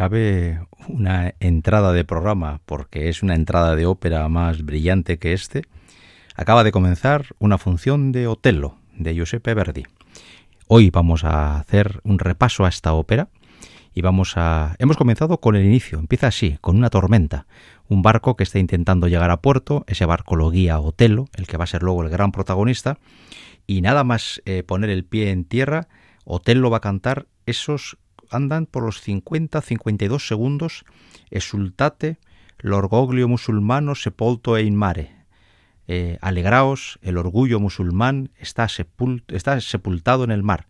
cabe una entrada de programa, porque es una entrada de ópera más brillante que este, acaba de comenzar una función de Otello, de Giuseppe Verdi. Hoy vamos a hacer un repaso a esta ópera y vamos a... Hemos comenzado con el inicio, empieza así, con una tormenta, un barco que está intentando llegar a puerto, ese barco lo guía Otello, el que va a ser luego el gran protagonista, y nada más eh, poner el pie en tierra, Otello va a cantar esos andan por los 50-52 segundos Esultate, l'orgoglio musulmano sepolto e in mare. Eh, alegraos, el orgullo musulmán está, está sepultado en el mar.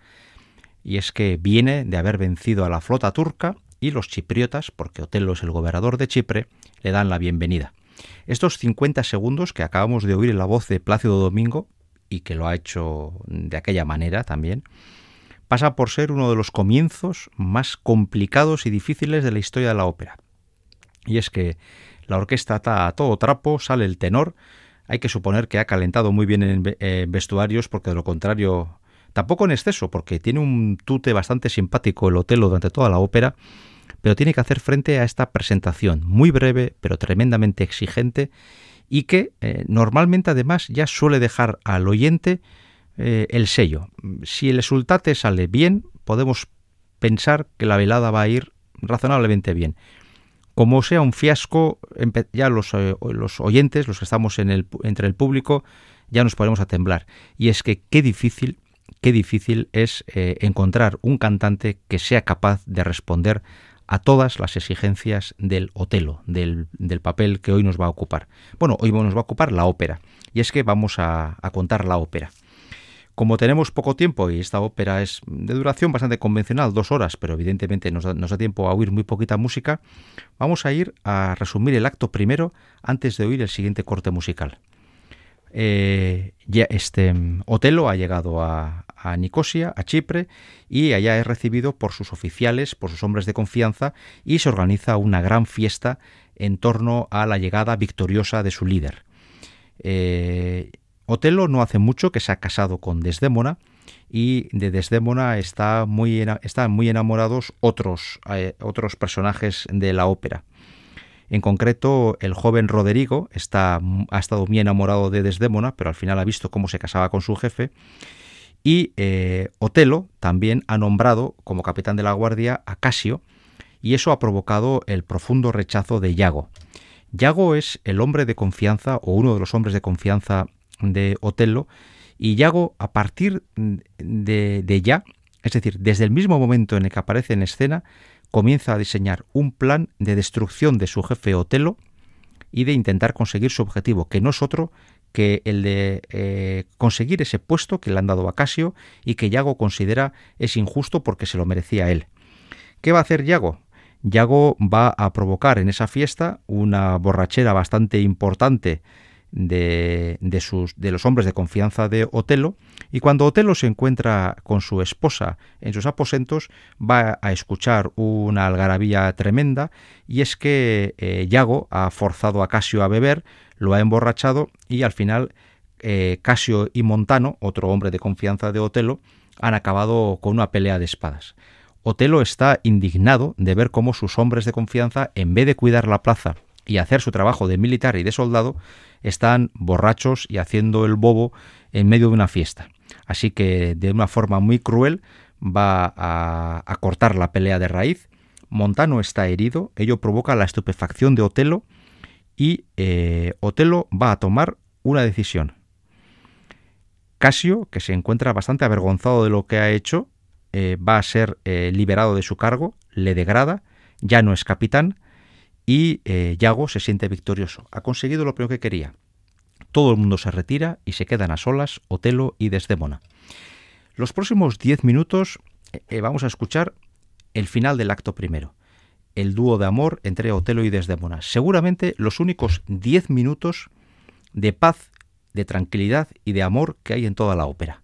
Y es que viene de haber vencido a la flota turca y los chipriotas, porque Otelo es el gobernador de Chipre, le dan la bienvenida. Estos 50 segundos que acabamos de oír en la voz de Plácido Domingo, y que lo ha hecho de aquella manera también, pasa por ser uno de los comienzos más complicados y difíciles de la historia de la ópera. Y es que la orquesta está a todo trapo, sale el tenor, hay que suponer que ha calentado muy bien en vestuarios porque de lo contrario, tampoco en exceso, porque tiene un tute bastante simpático el Otelo durante toda la ópera, pero tiene que hacer frente a esta presentación muy breve pero tremendamente exigente y que eh, normalmente además ya suele dejar al oyente eh, el sello. Si el resultate sale bien, podemos pensar que la velada va a ir razonablemente bien. Como sea un fiasco, ya los, eh, los oyentes, los que estamos en el, entre el público, ya nos ponemos a temblar. Y es que qué difícil, qué difícil es encontrar un cantante que sea capaz de responder a todas las exigencias del Otelo, del, papel que hoy nos va a ocupar. Bueno, hoy nos va a ocupar la ópera, y es que vamos a, contar la ópera. Como tenemos poco tiempo y esta ópera es de duración bastante convencional, dos horas, pero evidentemente nos da, tiempo a oír muy poquita música, vamos a ir a resumir el acto primero antes de oír el siguiente corte musical. Eh, este Otelo ha llegado a, a Nicosia, a Chipre, y allá es recibido por sus oficiales, por sus hombres de confianza, y se organiza una gran fiesta en torno a la llegada victoriosa de su líder. Eh, Otelo no hace mucho que se ha casado con Desdémona, y de Desdémona está muy, están muy enamorados otros, eh, otros personajes de la ópera. En concreto, el joven Roderigo está, ha estado muy enamorado de Desdémona, pero al final ha visto cómo se casaba con su jefe y eh, Otelo también ha nombrado como capitán de la guardia a Casio, y eso ha provocado el profundo rechazo de Yago. Yago es el hombre de confianza o uno de los hombres de confianza de Otelo, y Yago a partir de, ya, es decir, desde el mismo momento en el que aparece en escena, comienza a diseñar un plan de destrucción de su jefe Otelo y de intentar conseguir su objetivo, que no es otro que el de eh, conseguir ese puesto que le han dado a Casio y que Yago considera es injusto porque se lo merecía él. ¿Qué va a hacer Yago? Yago va a provocar en esa fiesta una borrachera bastante importante de, de, sus, de los hombres de confianza de Otelo, y cuando Otelo se encuentra con su esposa en sus aposentos, va a escuchar una algarabía tremenda, y es que eh, Yago ha forzado a Casio a beber, lo ha emborrachado y al final eh, Casio y Montano, otro hombre de confianza de Otelo, han acabado con una pelea de espadas. Otelo está indignado de ver cómo sus hombres de confianza, en vez de cuidar la plaza y hacer su trabajo de militar y de soldado, están borrachos y haciendo el bobo en medio de una fiesta. Así que de una forma muy cruel va a, cortar la pelea de raíz. Montano está herido, ello provoca la estupefacción de Otelo y eh, Otelo va a tomar una decisión. Casio, que se encuentra bastante avergonzado de lo que ha hecho, eh, va a ser eh, liberado de su cargo, le degrada, ya no es capitán y Yago se siente victorioso. Ha conseguido lo primero que quería. Todo el mundo se retira y se quedan a solas Otelo y Desdémona. Los próximos diez minutos vamos a escuchar el final del acto primero el dúo de amor entre Otelo y Desdémona. Seguramente los únicos diez minutos de paz, de tranquilidad y de amor que hay en toda la ópera.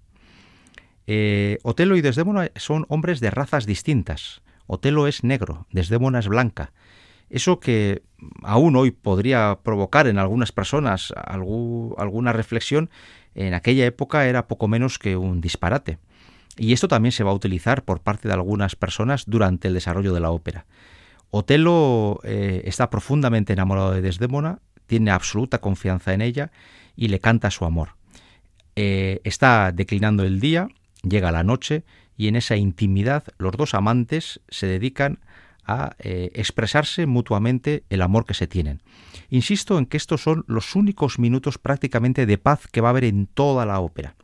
Eh, Otelo y Desdémona son hombres de razas distintas. Otelo es negro, Desdémona es blanca. Eso que aún hoy podría provocar en algunas personas alguna reflexión, en aquella época era poco menos que un disparate. Y esto también se va a utilizar por parte de algunas personas durante el desarrollo de la ópera. Otelo eh, está profundamente enamorado de Desdémona, tiene absoluta confianza en ella y le canta su amor. Eh, está declinando el día, llega la noche y en esa intimidad los dos amantes se dedican a eh, expresarse mutuamente el amor que se tienen. Insisto en que estos son los únicos minutos prácticamente de paz que va a haber en toda la ópera.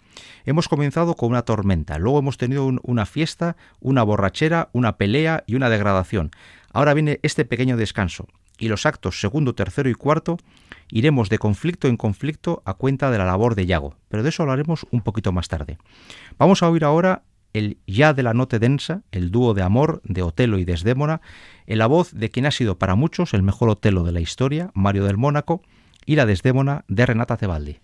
Hemos comenzado con una tormenta, luego hemos tenido una fiesta, una borrachera, una pelea y una degradación. Ahora viene este pequeño descanso y los actos segundo, tercero y cuarto iremos de conflicto en conflicto a cuenta de la labor de Yago, pero de eso hablaremos un poquito más tarde. Vamos a oír ahora el Ya de la Note Densa, el dúo de amor de Otelo y Desdémona, en la voz de quien ha sido para muchos el mejor Otelo de la historia, Mario del Mónaco, y la Desdémona de Renata Cebaldi.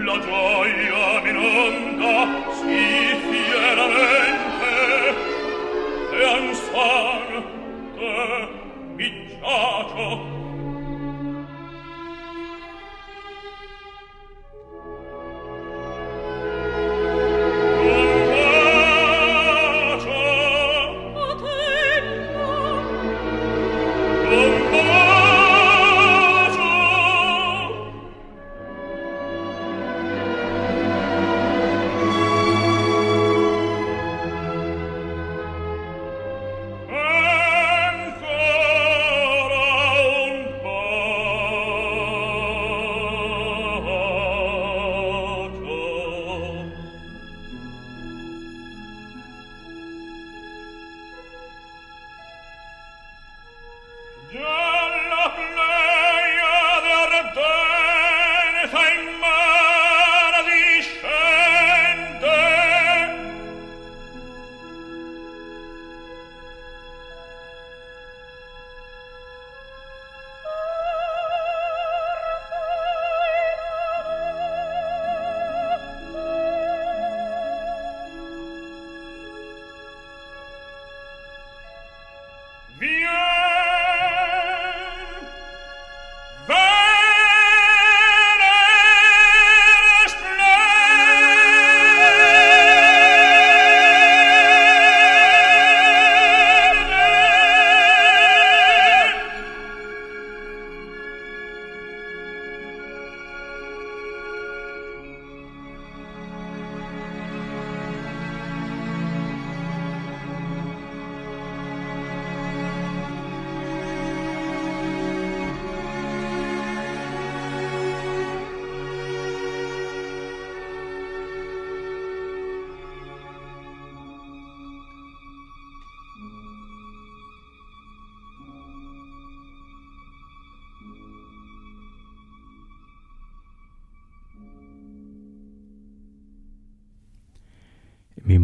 la gioia minonda si fieramente e ansai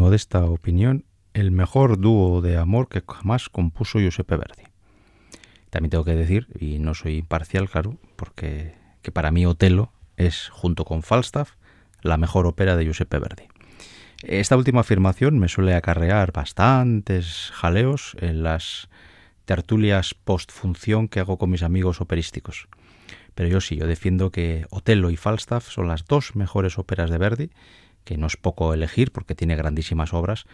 modesta opinión, el mejor dúo de amor que jamás compuso Giuseppe Verdi. También tengo que decir, y no soy imparcial, claro, porque que para mí Otelo es, junto con Falstaff, la mejor ópera de Giuseppe Verdi. Esta última afirmación me suele acarrear bastantes jaleos en las tertulias post-función que hago con mis amigos operísticos. Pero yo sí, yo defiendo que Otelo y Falstaff son las dos mejores óperas de Verdi, que no es poco elegir porque tiene grandísimas obras,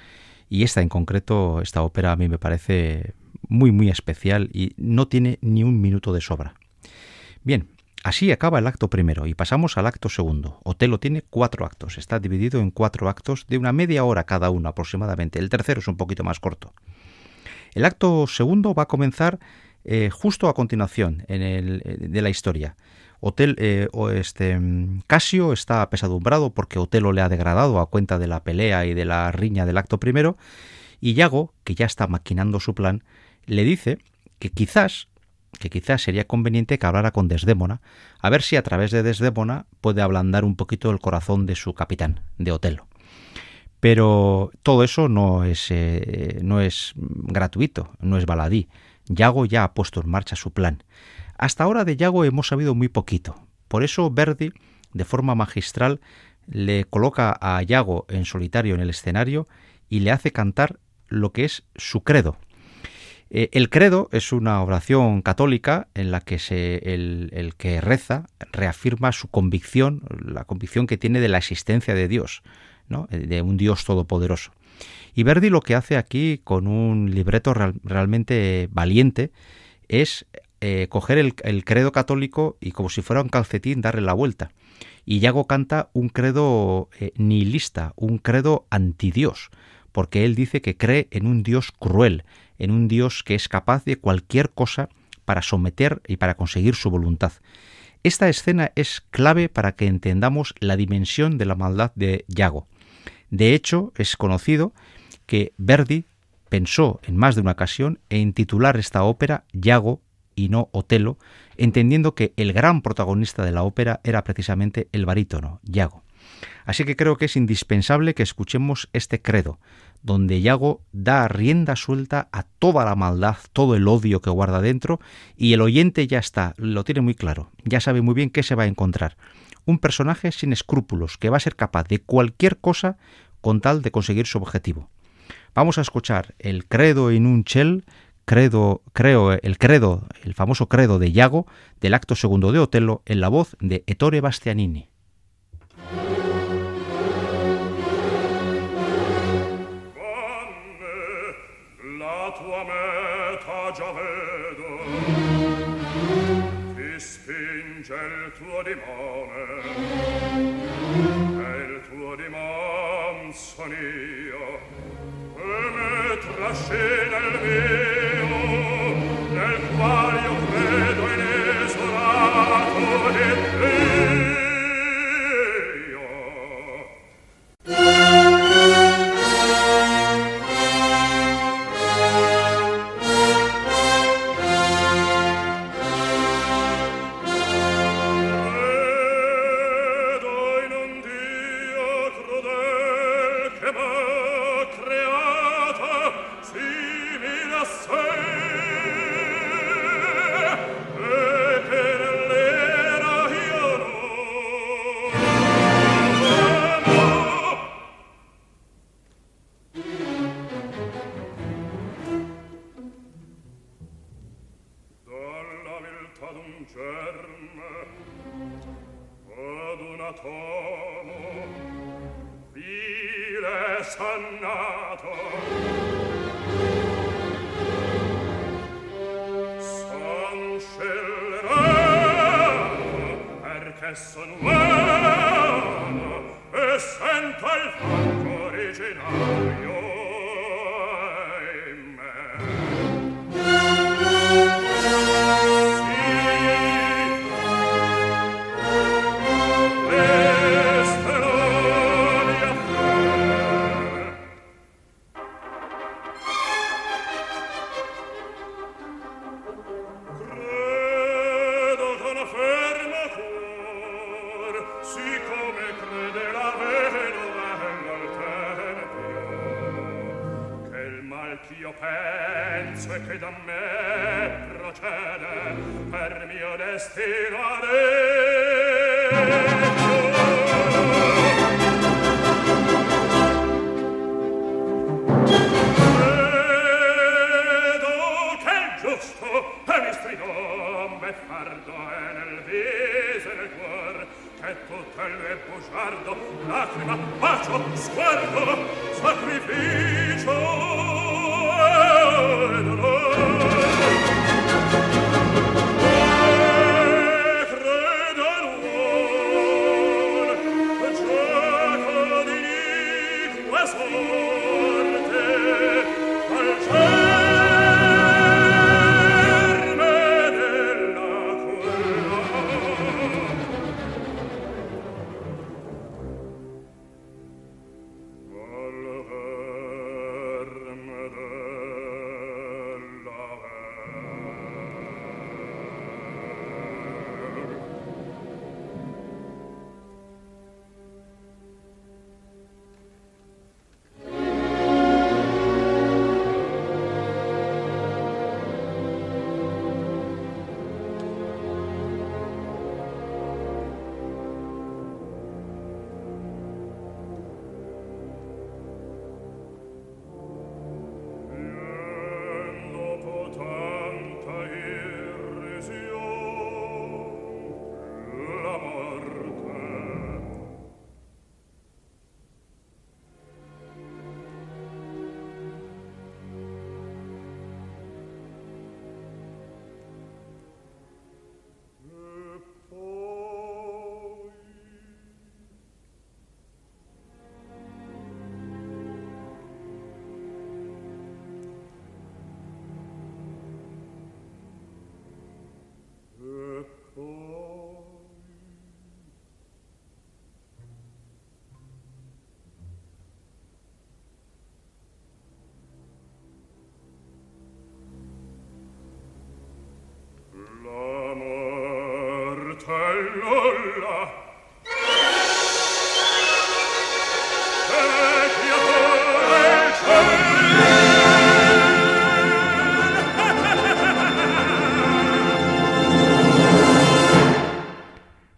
y esta en concreto, esta ópera a mí me parece muy muy especial y no tiene ni un minuto de sobra. Bien, Así acaba el acto primero y pasamos al acto segundo. Otelo tiene cuatro actos, está dividido en cuatro actos de una media hora cada uno aproximadamente. El tercero es un poquito más corto. El acto segundo va a comenzar eh, justo a continuación en el, eh, de la historia. Otel, eh, este, Casio está apesadumbrado porque Otelo le ha degradado a cuenta de la pelea y de la riña del acto primero, y Yago, que ya está maquinando su plan, le dice que quizás que quizás sería conveniente que hablara con Desdémona, a ver si a través de Desdémona puede ablandar un poquito el corazón de su capitán, de Otelo. Pero todo eso no es, eh, no es gratuito, no es baladí. Yago ya ha puesto en marcha su plan. Hasta ahora de Yago hemos sabido muy poquito. Por eso Verdi, de forma magistral, le coloca a Yago en solitario en el escenario y le hace cantar lo que es su credo, eh, el credo es una oración católica en la que el, que reza reafirma su convicción, la convicción que tiene de la existencia de Dios, eh, de un Dios todopoderoso. Y Verdi lo que hace aquí con un libreto realmente valiente es eh, coger el, credo católico y como si fuera un calcetín darle la vuelta. Y Yago canta un credo nihilista, un credo antidios, porque él dice que cree en un Dios cruel, en un Dios que es capaz de cualquier cosa para someter y para conseguir su voluntad. Esta escena es clave para que entendamos la dimensión de la maldad de Yago. De hecho, es conocido que Verdi pensó en más de una ocasión en titular esta ópera Yago y no Otelo, entendiendo que el gran protagonista de la ópera era precisamente el barítono, Yago. Así que creo que es indispensable que escuchemos este credo, donde Yago da rienda suelta a toda la maldad, todo el odio que guarda dentro, y el oyente ya está, lo tiene muy claro, ya sabe muy bien qué se va a encontrar. Un personaje sin escrúpulos, que va a ser capaz de cualquier cosa con tal de conseguir su objetivo. Vamos a escuchar el credo in un chel, credo, creo, el credo, el famoso credo de Yago, del acto segundo de Otello, en la voz de Ettore Bastianini. e son uomo e sento il fatto originario.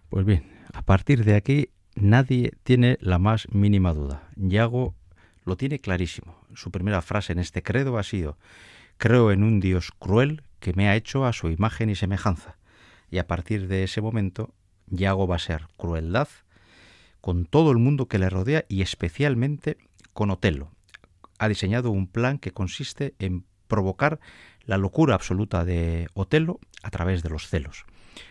Pues bien, a partir de aquí nadie tiene la más mínima duda. Yago lo tiene clarísimo. Su primera frase en este credo ha sido, creo en un Dios cruel que me ha hecho a su imagen y semejanza. Y a partir de ese momento, Yago va a ser crueldad con todo el mundo que le rodea y especialmente con Otelo. Ha diseñado un plan que consiste en provocar la locura absoluta de Otelo a través de los celos.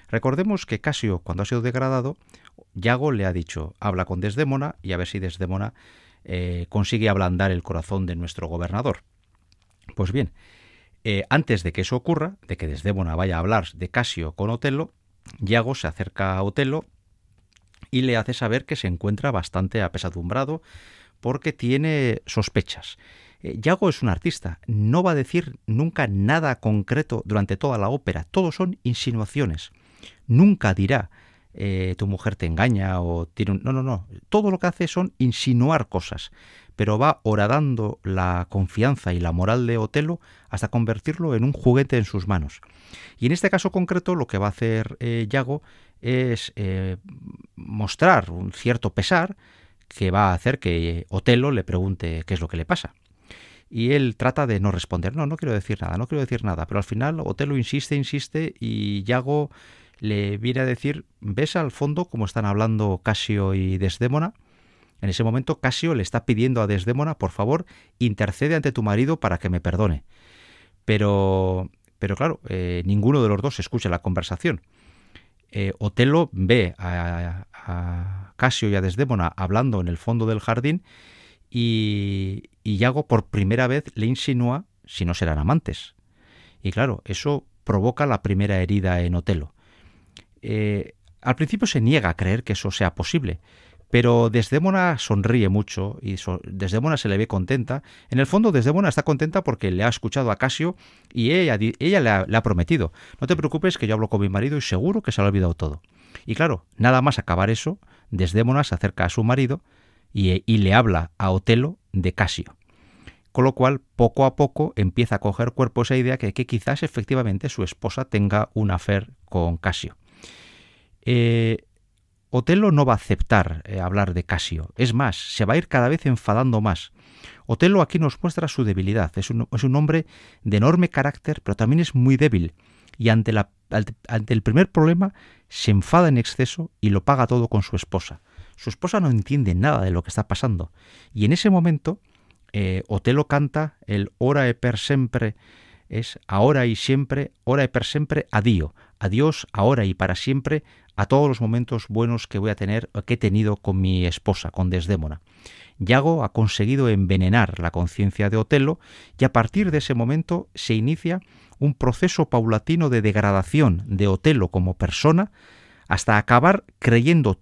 Recordemos que Casio, cuando ha sido degradado, Yago le ha dicho, habla con Desdémona y a ver si Desdémona eh, consigue ablandar el corazón de nuestro gobernador. Pues bien, eh, antes de que eso ocurra, de que Desdémona vaya a hablar de Casio con Otelo, Yago se acerca a Otelo y le hace saber que se encuentra bastante apesadumbrado porque tiene sospechas. Eh, Yago es un artista, no va a decir nunca nada concreto durante toda la ópera, todo son insinuaciones. Nunca dirá eh, tu mujer te engaña o tiene un... No, no, no. Todo lo que hace son insinuar cosas, pero va horadando la confianza y la moral de Otelo hasta convertirlo en un juguete en sus manos. Y en este caso concreto lo que va a hacer eh, Yago es mostrar un cierto pesar que va a hacer que Otelo le pregunte qué es lo que le pasa y él trata de no responder. No, no quiero decir nada, no quiero decir nada. Pero al final Otelo insiste, insiste y Yago le viene a decir, ¿ves al fondo cómo están hablando Casio y Desdémona? En ese momento Casio le está pidiendo a Desdémona, por favor, intercede ante tu marido para que me perdone. Pero, pero claro, eh, ninguno de los dos escucha la conversación. Eh, Otelo ve a, Casio y a Desdémona hablando en el fondo del jardín y, y Yago por primera vez le insinúa si no serán amantes. Y claro, eso provoca la primera herida en Otelo. Eh, al principio se niega a creer que eso sea posible, pero Desdémona sonríe mucho y Desdémona se le ve contenta. En el fondo, Desdémona está contenta porque le ha escuchado a Casio y ella, le, ha, prometido: No te preocupes, que yo hablo con mi marido y seguro que se le ha olvidado todo. Y claro, nada más acabar eso, Desdémona se acerca a su marido y, y le habla a Otelo de Casio. con lo cual poco a poco empieza a coger cuerpo esa idea que, que quizás efectivamente su esposa tenga un afer con Casio. Eh, Otelo no va a aceptar eh, hablar de Casio, es más, se va a ir cada vez enfadando más. Otelo aquí nos muestra su debilidad, es un, es un hombre de enorme carácter, pero también es muy débil, y ante, el primer problema se enfada en exceso y lo paga todo con su esposa. Su esposa no entiende nada de lo que está pasando, y en ese momento eh, Otelo canta el ora e per sempre, es ahora y siempre, ora e per sempre, adiós, adiós, ahora y para siempre, a todos los momentos buenos que voy a tener, que he tenido con mi esposa, con Desdémona. Yago ha conseguido envenenar la conciencia de Otelo y a partir de ese momento se inicia un proceso paulatino de degradación de Otelo como persona hasta acabar creyendo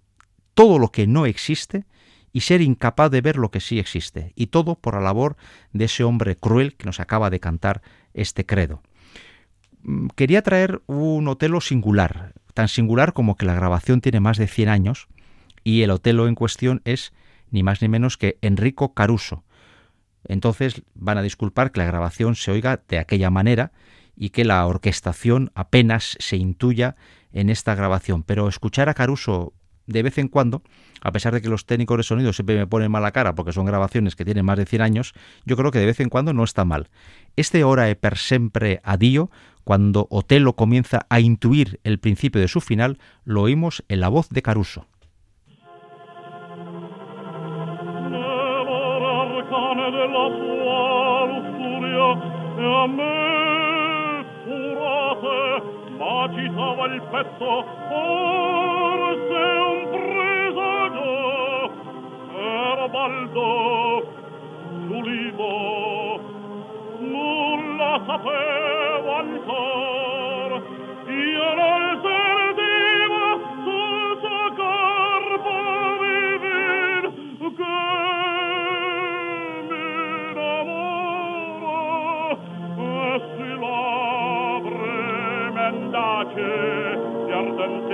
todo lo que no existe y ser incapaz de ver lo que sí existe, y todo por la labor de ese hombre cruel que nos acaba de cantar este credo. Mm, quería traer un Otelo singular, tan singular como que la grabación tiene más de 100 años y el Otelo en cuestión es ni más ni menos que Enrico Caruso. Entonces van a disculpar que la grabación se oiga de aquella manera y que la orquestación apenas se intuya en esta grabación, pero escuchar a Caruso de vez en cuando, a pesar de que los técnicos de sonido siempre me ponen mala cara porque son grabaciones que tienen más de 100 años, yo creo que de vez en cuando no está mal. Este Ora e per sempre adio cuando Otelo comienza a intuir el principio de su final, lo oímos en la voz de Caruso. Nulla sapevo ancor. Io non sentivo sul suo corpo vivir che mi innamoro e si labre mendace di ardente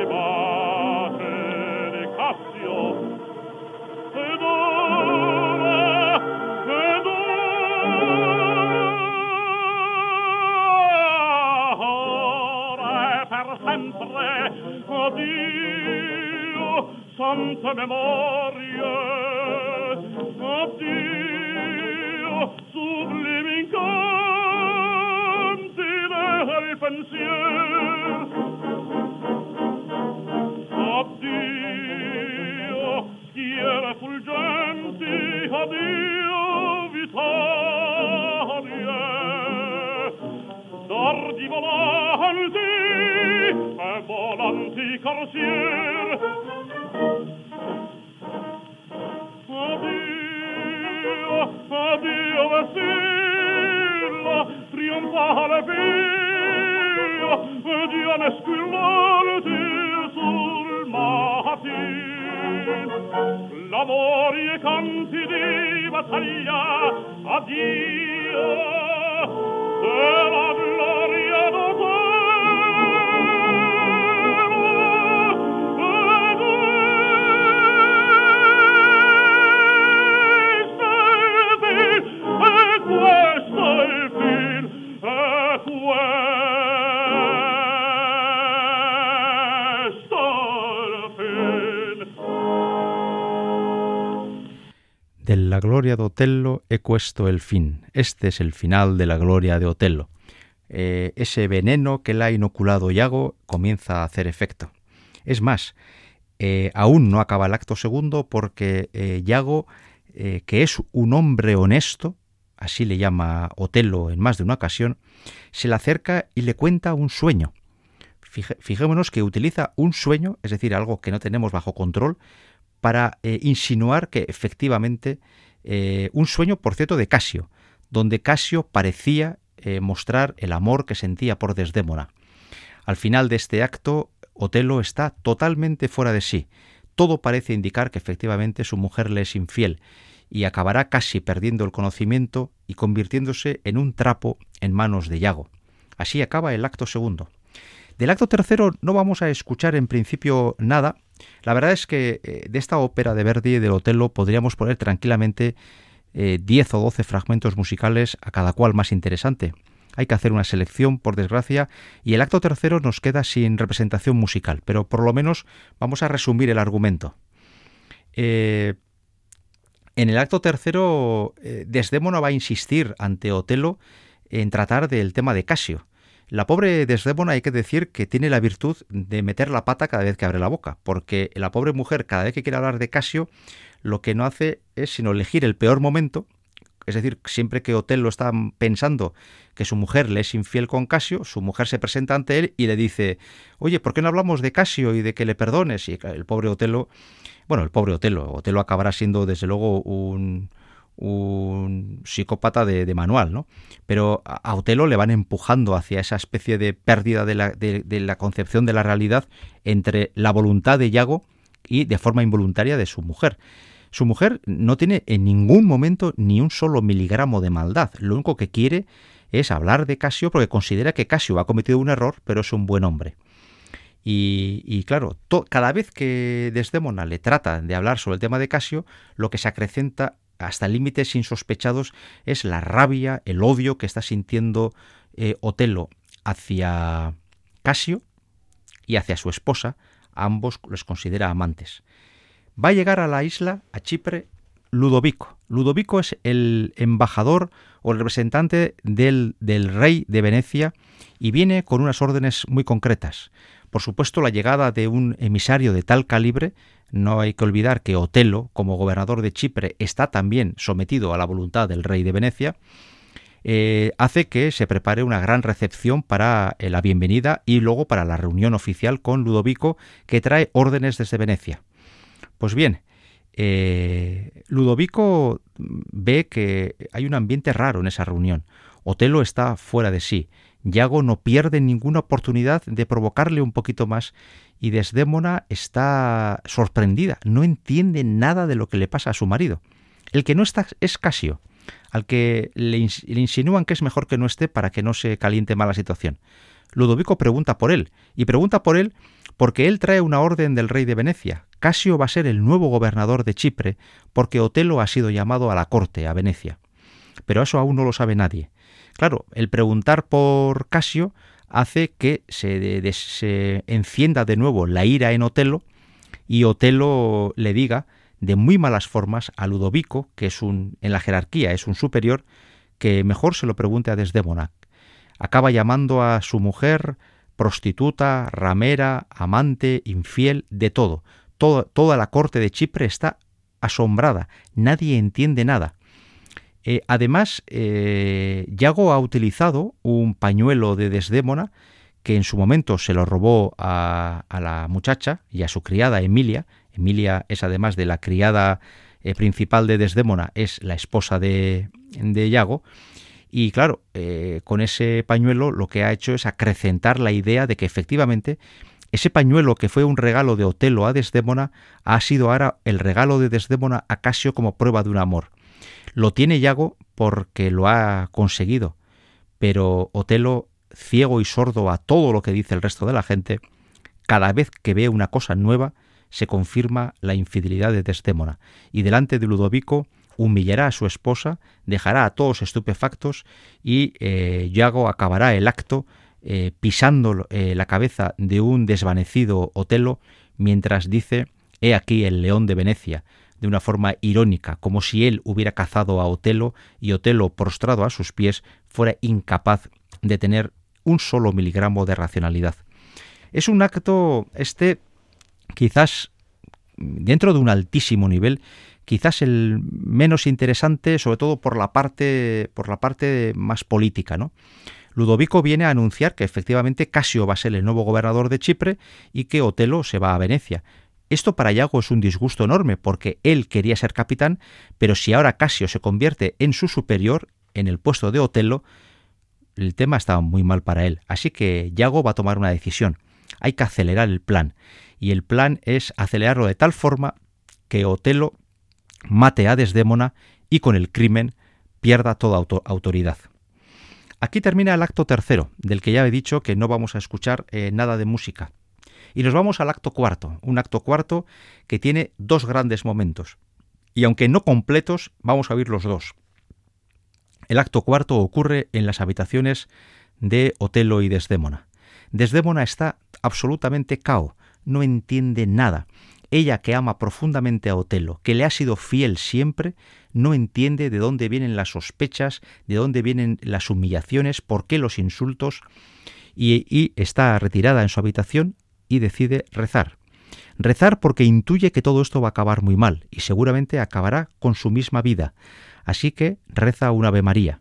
sempre. Addio sante memorie addio sublimi incanti del pensier conscience. Gloria de Otello he puesto el fin. Este es el final de la gloria de Otello. Eh, ese veneno que le ha inoculado Yago comienza a hacer efecto. Es más, eh, aún no acaba el acto segundo porque eh, Yago, eh, que es un hombre honesto, así le llama Otelo en más de una ocasión, se le acerca y le cuenta un sueño. Fijémonos que utiliza un sueño, es decir, algo que no tenemos bajo control, para insinuar que efectivamente eh, un sueño, por cierto, de Casio, donde Casio parecía eh, mostrar el amor que sentía por Desdémona. Al final de este acto, Otelo está totalmente fuera de sí. Todo parece indicar que efectivamente su mujer le es infiel y acabará casi perdiendo el conocimiento y convirtiéndose en un trapo en manos de Yago. Así acaba el acto segundo. Del acto tercero no vamos a escuchar en principio nada. La verdad es que eh, de esta ópera de Verdi del Otello podríamos poner tranquilamente 10 o 12 fragmentos musicales, a cada cual más interesante. Hay que hacer una selección, por desgracia, y el acto tercero nos queda sin representación musical, pero por lo menos vamos a resumir el argumento. Eh, en el acto tercero, eh, Desdémona va a insistir ante Otelo en tratar del tema de Casio. La pobre Desdémona hay que decir que tiene la virtud de meter la pata cada vez que abre la boca, porque la pobre mujer cada vez que quiere hablar de Casio lo que no hace es sino elegir el peor momento, es decir, siempre que Otelo está pensando que su mujer le es infiel con Casio, su mujer se presenta ante él y le dice, oye, ¿por qué no hablamos de Casio y de que le perdones? Y el pobre Otelo, bueno, el pobre Otelo, Otelo acabará siendo desde luego un, un psicópata de, manual, ¿no? Pero a Otelo le van empujando hacia esa especie de pérdida de la, de la concepción de la realidad entre la voluntad de Yago y de forma involuntaria de su mujer. Su mujer no tiene en ningún momento ni un solo miligramo de maldad. Lo único que quiere es hablar de Casio porque considera que Casio ha cometido un error, pero es un buen hombre. Y, claro, cada vez que Desdémona le trata de hablar sobre el tema de Casio, lo que se acrecenta hasta límites insospechados es la rabia, el odio que está sintiendo eh, Otelo hacia Casio y hacia su esposa, ambos los considera amantes. Va a llegar a la isla, a Chipre, Ludovico. Ludovico es el embajador o el representante del, del, rey de Venecia y viene con unas órdenes muy concretas. Por supuesto, la llegada de un emisario de tal calibre, no hay que olvidar que Otelo, como gobernador de Chipre, está también sometido a la voluntad del rey de Venecia, eh, hace que se prepare una gran recepción para eh, la bienvenida y luego para la reunión oficial con Ludovico, que trae órdenes desde Venecia. Pues bien, eh, Ludovico ve que hay un ambiente raro en esa reunión. Otelo está fuera de sí. Yago no pierde ninguna oportunidad de provocarle un poquito más y Desdémona está sorprendida, no entiende nada de lo que le pasa a su marido. El que no está es Casio, al que le, insinúan que es mejor que no esté para que no se caliente más la situación. Ludovico pregunta por él, y pregunta por él porque él trae una orden del rey de Venecia. Casio va a ser el nuevo gobernador de Chipre, porque Otelo ha sido llamado a la corte, a Venecia. Pero eso aún no lo sabe nadie. Claro, el preguntar por Casio hace que se, se encienda de nuevo la ira en Otelo y Otelo le diga de muy malas formas a Ludovico, que es un en la jerarquía es un superior, que mejor se lo pregunte a Desdémona. Acaba llamando a su mujer prostituta, ramera, amante, infiel, de todo. toda la corte de Chipre está asombrada, nadie entiende nada. Eh, además, eh, Yago ha utilizado un pañuelo de Desdémona que en su momento se lo robó a, la muchacha y a su criada Emilia. Emilia es además de la criada eh, principal de Desdémona, es la esposa de, de Yago. Y claro, con ese pañuelo lo que ha hecho es acrecentar la idea de que efectivamente ese pañuelo que fue un regalo de Otelo a Desdémona ha sido ahora el regalo de Desdémona a Casio como prueba de un amor. Lo tiene Yago porque lo ha conseguido, pero Otelo, ciego y sordo a todo lo que dice el resto de la gente, cada vez que ve una cosa nueva, se confirma la infidelidad de Desdémona, y delante de Ludovico humillará a su esposa, dejará a todos estupefactos y eh, Yago acabará el acto eh, pisando eh, la cabeza de un desvanecido Otelo mientras dice He aquí el león de Venecia, de una forma irónica, como si él hubiera cazado a Otelo y Otelo, prostrado a sus pies, fuera incapaz de tener un solo miligramo de racionalidad. Es un acto, este, quizás dentro de un altísimo nivel, quizás el menos interesante, sobre todo por la parte, por la parte más política, ¿no? Ludovico viene a anunciar que efectivamente Casio va a ser el nuevo gobernador de Chipre y que Otelo se va a Venecia. Esto para Yago es un disgusto enorme porque él quería ser capitán, pero si ahora Casio se convierte en su superior, en el puesto de Otelo, el tema estaba muy mal para él. Así que Yago va a tomar una decisión. Hay que acelerar el plan. Y el plan es acelerarlo de tal forma que Otelo mate a Desdémona y con el crimen pierda toda autoridad. Aquí termina el acto tercero, del que ya he dicho que no vamos a escuchar eh, nada de música. Y nos vamos al acto cuarto, un acto cuarto que tiene dos grandes momentos. y aunque no completos, vamos a oír los dos. El acto cuarto ocurre en las habitaciones de Otelo y Desdémona. Desdémona está absolutamente cao, no entiende nada. Ella que ama profundamente a Otelo, que le ha sido fiel siempre, no entiende de dónde vienen las sospechas, de dónde vienen las humillaciones, por qué los insultos, y, y está retirada en su habitación y decide rezar. Rezar porque intuye que todo esto va a acabar muy mal y seguramente acabará con su misma vida. Así que reza un Ave María.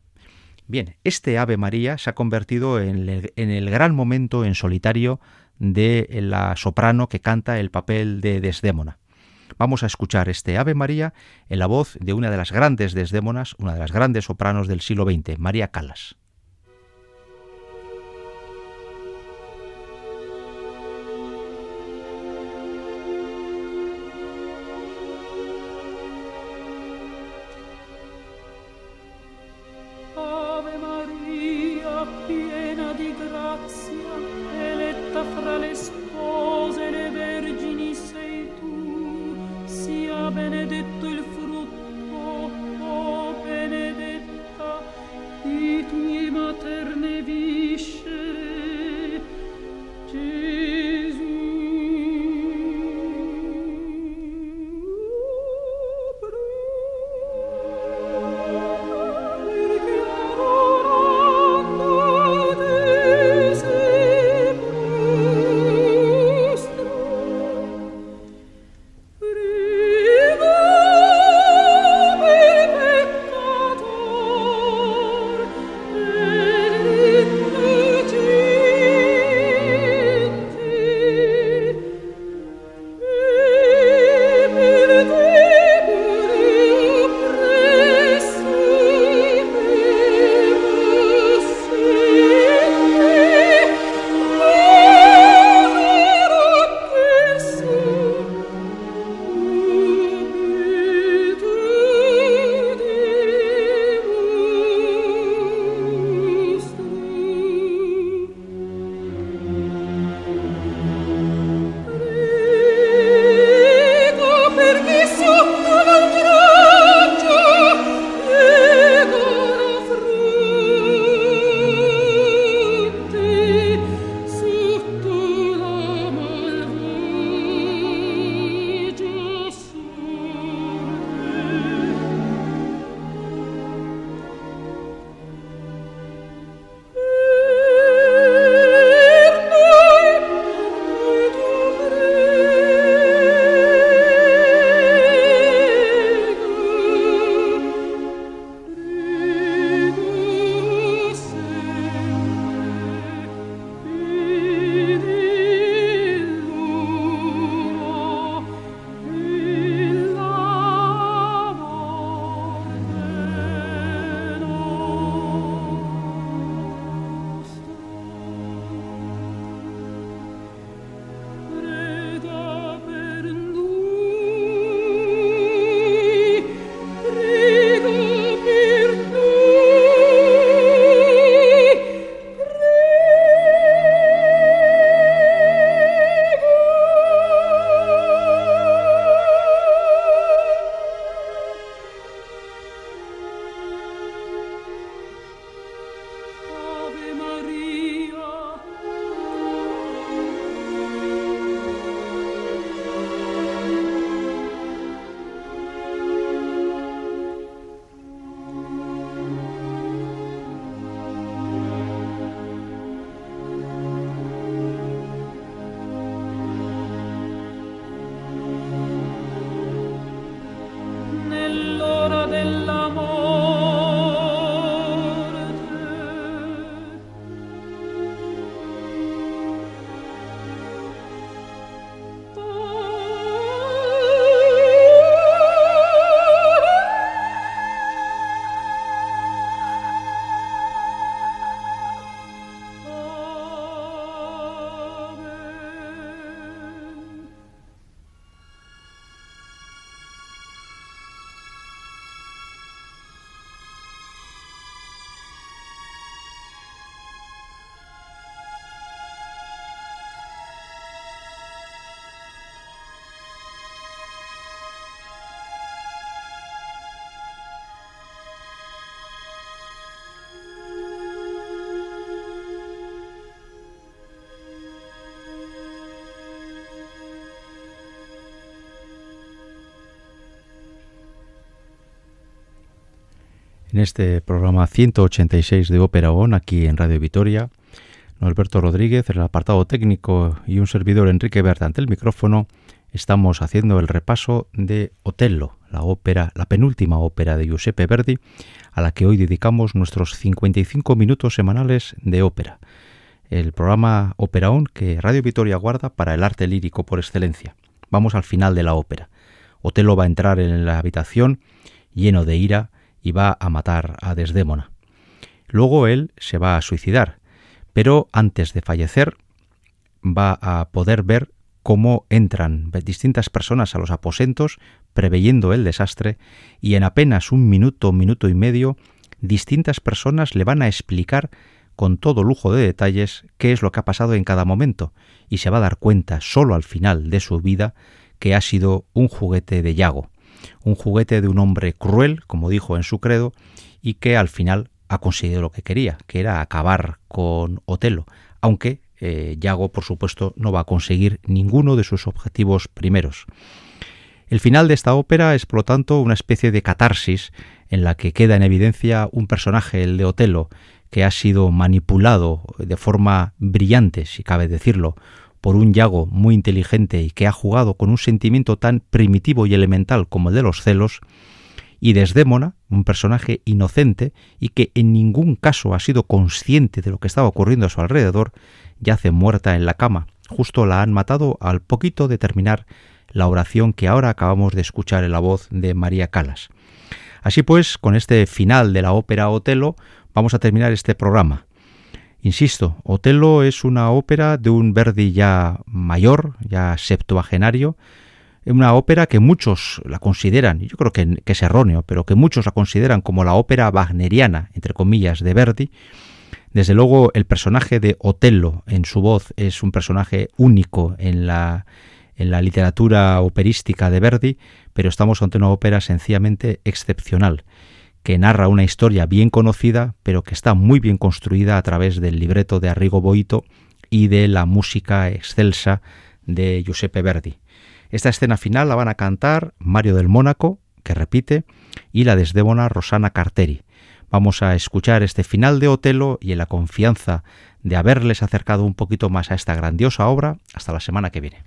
Bien, este Ave María se ha convertido en el, gran momento en solitario de la soprano que canta el papel de Desdémona. Vamos a escuchar este Ave María en la voz de una de las grandes Desdémonas, una de las grandes sopranos del siglo XX, María Calas. En este programa 186 de Ópera ON aquí en Radio Vitoria. Norberto Rodríguez, el apartado técnico y un servidor Enrique Berta ante el micrófono, estamos haciendo el repaso de Otello, la ópera, la penúltima ópera de Giuseppe Verdi, a la que hoy dedicamos nuestros 55 minutos semanales de ópera. El programa Ópera ON que Radio Vitoria guarda para el arte lírico por excelencia. Vamos al final de la ópera. Otelo va a entrar en la habitación lleno de ira y va a matar a Desdémona. Luego él se va a suicidar, pero antes de fallecer va a poder ver cómo entran distintas personas a los aposentos preveyendo el desastre y en apenas un minuto, minuto y medio, distintas personas le van a explicar con todo lujo de detalles qué es lo que ha pasado en cada momento y se va a dar cuenta solo al final de su vida que ha sido un juguete de Yago, un juguete de un hombre cruel, como dijo en su credo, y que al final ha conseguido lo que quería, que era acabar con Otelo, aunque eh, Yago, por supuesto, no va a conseguir ninguno de sus objetivos primeros. El final de esta ópera es, por lo tanto, una especie de catarsis en la que queda en evidencia un personaje, el de Otelo, que ha sido manipulado de forma brillante, si cabe decirlo, por un Yago muy inteligente y que ha jugado con un sentimiento tan primitivo y elemental como el de los celos, y Desdémona, un personaje inocente y que en ningún caso ha sido consciente de lo que estaba ocurriendo a su alrededor, yace muerta en la cama. Justo la han matado al poquito de terminar la oración que ahora acabamos de escuchar en la voz de María Calas. Así pues, con este final de la ópera Otelo, vamos a terminar este programa. Insisto, Otelo es una ópera de un Verdi ya mayor, ya septuagenario, una ópera que muchos la consideran, yo creo que, que, es erróneo, pero que muchos la consideran como la ópera wagneriana, entre comillas, de Verdi. Desde luego, el personaje de Otello en su voz es un personaje único en la, en la literatura operística de Verdi, pero estamos ante una ópera sencillamente excepcional que narra una historia bien conocida, pero que está muy bien construida a través del libreto de Arrigo Boito y de la música excelsa de Giuseppe Verdi. Esta escena final la van a cantar Mario del Mónaco, que repite, y la desdébona Rosana Carteri. Vamos a escuchar este final de Otelo y en la confianza de haberles acercado un poquito más a esta grandiosa obra, hasta la semana que viene.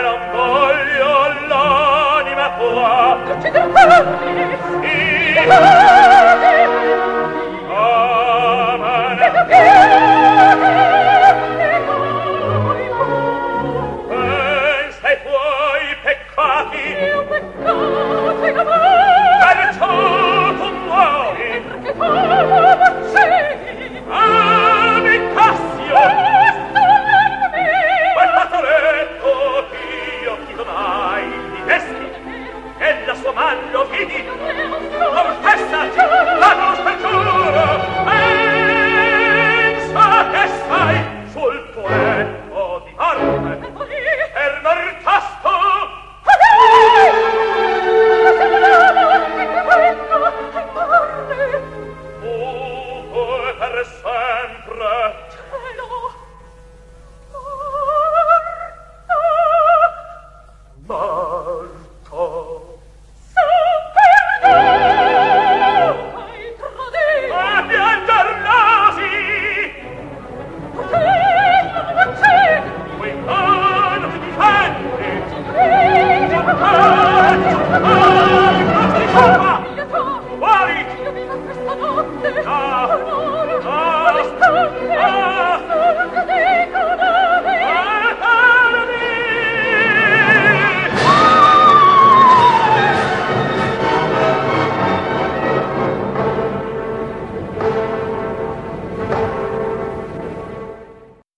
non voglio l'anima tua. Ucciderò! Sì!